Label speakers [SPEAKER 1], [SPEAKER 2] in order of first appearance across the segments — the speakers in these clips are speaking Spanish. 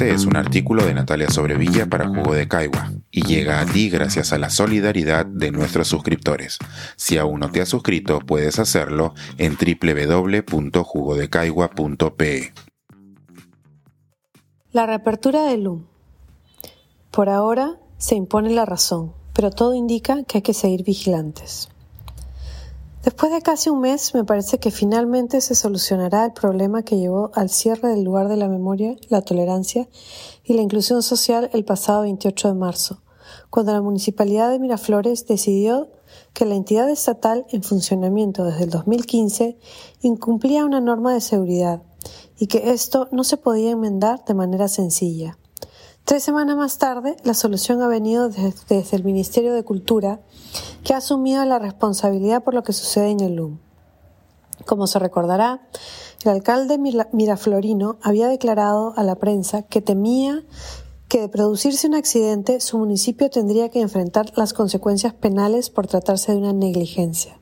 [SPEAKER 1] Este es un artículo de Natalia Sobrevilla para Jugo de Caigua y llega a ti gracias a la solidaridad de nuestros suscriptores. Si aún no te has suscrito, puedes hacerlo en www.jugodecaigua.pe.
[SPEAKER 2] La reapertura del LUM. Por ahora se impone la razón, pero todo indica que hay que seguir vigilantes. Después de casi un mes, me parece que finalmente se solucionará el problema que llevó al cierre del lugar de la memoria, la tolerancia y la inclusión social el pasado 28 de marzo, cuando la Municipalidad de Miraflores decidió que la entidad estatal en funcionamiento desde el 2015 incumplía una norma de seguridad y que esto no se podía enmendar de manera sencilla. Tres semanas más tarde, la solución ha venido desde, el Ministerio de Cultura, que ha asumido la responsabilidad por lo que sucede en el LUM. Como se recordará, el alcalde Miraflorino había declarado a la prensa que temía que de producirse un accidente su municipio tendría que enfrentar las consecuencias penales por tratarse de una negligencia.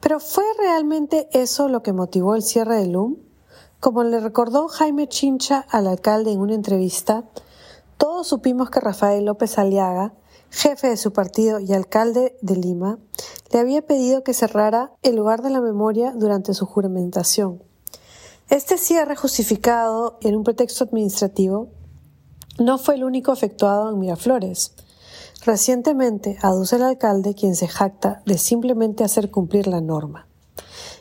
[SPEAKER 2] Pero ¿fue realmente eso lo que motivó el cierre del LUM? Como le recordó Jaime Chincha al alcalde en una entrevista, todos supimos que Rafael López Aliaga, jefe de su partido y alcalde de Lima, le había pedido que cerrara el lugar de la memoria durante su juramentación. Este cierre justificado en un pretexto administrativo no fue el único efectuado en Miraflores. Recientemente aduce el alcalde quien se jacta de simplemente hacer cumplir la norma.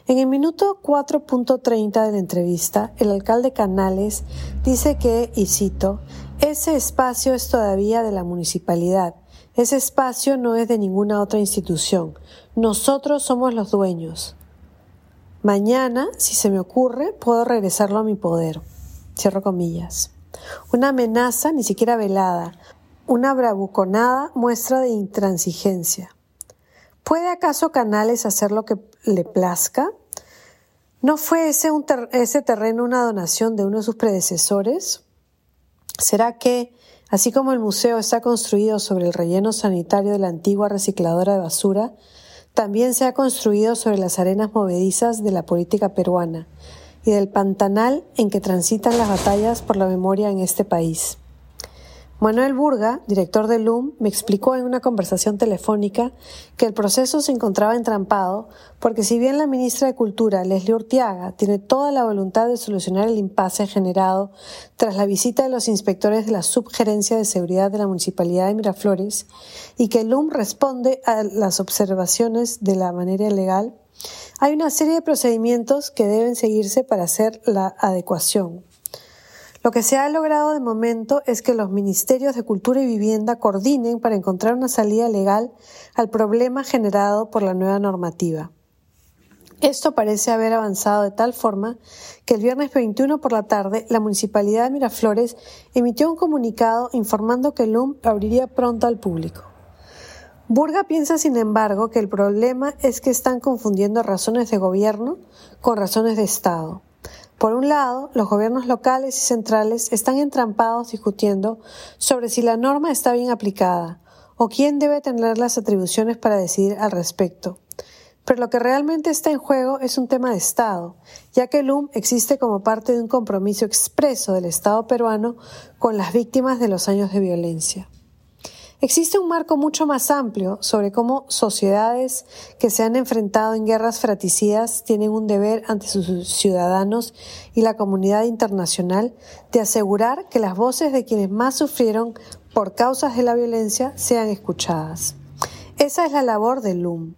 [SPEAKER 2] En el minuto 4.30 de la entrevista, el alcalde Canales dice que, y cito, ese espacio es todavía de la municipalidad. Ese espacio no es de ninguna otra institución. Nosotros somos los dueños. Mañana, si se me ocurre, puedo regresarlo a mi poder. Cierro comillas. Una amenaza ni siquiera velada, una bravuconada muestra de intransigencia. ¿Puede acaso Canales hacer lo que le plazca? ¿No fue ese, ese terreno una donación de uno de sus predecesores? ¿Será que, así como el museo está construido sobre el relleno sanitario de la antigua recicladora de basura, también se ha construido sobre las arenas movedizas de la política peruana y del pantanal en que transitan las batallas por la memoria en este país? Manuel Burga, director del LUM, me explicó en una conversación telefónica que el proceso se encontraba entrampado porque si bien la ministra de Cultura, Leslie Urtiaga, tiene toda la voluntad de solucionar el impasse generado tras la visita de los inspectores de la Subgerencia de Seguridad de la Municipalidad de Miraflores y que LUM responde a las observaciones de la manera legal, hay una serie de procedimientos que deben seguirse para hacer la adecuación. Lo que se ha logrado de momento es que los ministerios de Cultura y Vivienda coordinen para encontrar una salida legal al problema generado por la nueva normativa. Esto parece haber avanzado de tal forma que el viernes 21 por la tarde la Municipalidad de Miraflores emitió un comunicado informando que el LUM abriría pronto al público. Burga piensa, sin embargo, que el problema es que están confundiendo razones de gobierno con razones de Estado. Por un lado, los gobiernos locales y centrales están entrampados discutiendo sobre si la norma está bien aplicada o quién debe tener las atribuciones para decidir al respecto. Pero lo que realmente está en juego es un tema de Estado, ya que el UM existe como parte de un compromiso expreso del Estado peruano con las víctimas de los años de violencia. Existe un marco mucho más amplio sobre cómo sociedades que se han enfrentado en guerras fraticidas tienen un deber ante sus ciudadanos y la comunidad internacional de asegurar que las voces de quienes más sufrieron por causas de la violencia sean escuchadas. Esa es la labor del LUM,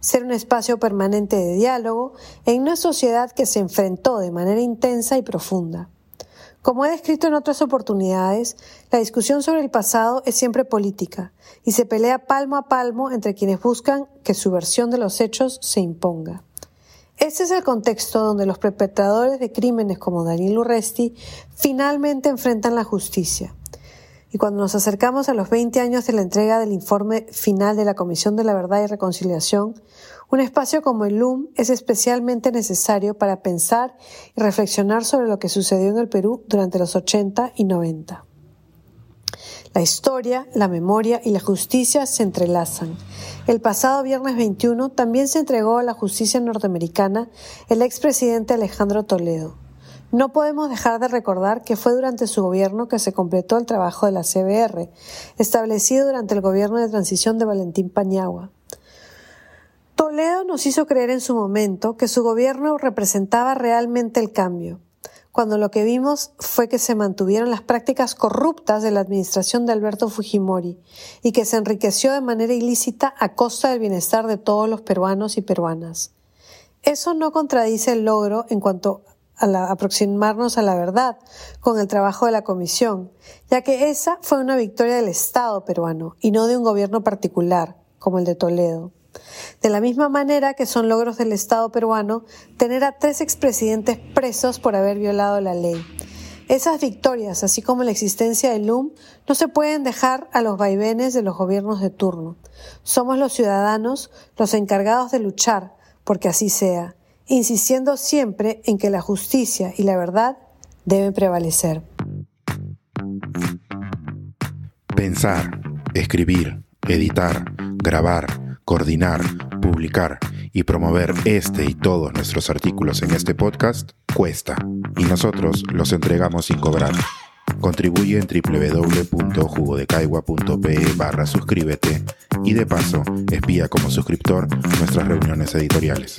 [SPEAKER 2] ser un espacio permanente de diálogo en una sociedad que se enfrentó de manera intensa y profunda. Como he descrito en otras oportunidades, la discusión sobre el pasado es siempre política y se pelea palmo a palmo entre quienes buscan que su versión de los hechos se imponga. Ese es el contexto donde los perpetradores de crímenes como Daniel Urresti finalmente enfrentan la justicia. Y cuando nos acercamos a los 20 años de la entrega del informe final de la Comisión de la Verdad y Reconciliación, un espacio como el LUM es especialmente necesario para pensar y reflexionar sobre lo que sucedió en el Perú durante los 80 y 90. La historia, la memoria y la justicia se entrelazan. El pasado viernes 21 también se entregó a la justicia norteamericana el expresidente Alejandro Toledo. No podemos dejar de recordar que fue durante su gobierno que se completó el trabajo de la CBR, establecido durante el gobierno de transición de Valentín Pañagua. Toledo nos hizo creer en su momento que su gobierno representaba realmente el cambio, cuando lo que vimos fue que se mantuvieron las prácticas corruptas de la administración de Alberto Fujimori y que se enriqueció de manera ilícita a costa del bienestar de todos los peruanos y peruanas. Eso no contradice el logro en cuanto a aproximarnos a la verdad con el trabajo de la Comisión, ya que esa fue una victoria del Estado peruano y no de un gobierno particular, como el de Toledo. De la misma manera que son logros del Estado peruano tener a tres expresidentes presos por haber violado la ley. Esas victorias, así como la existencia del LUM, no se pueden dejar a los vaivenes de los gobiernos de turno. Somos los ciudadanos los encargados de luchar porque así sea, insistiendo siempre en que la justicia y la verdad deben prevalecer.
[SPEAKER 1] Pensar, escribir, editar, grabar coordinar, publicar y promover este y todos nuestros artículos en este podcast cuesta y nosotros los entregamos sin cobrar. Contribuye en www.jugodecaigua.pe barra suscríbete y de paso espía como suscriptor nuestras reuniones editoriales.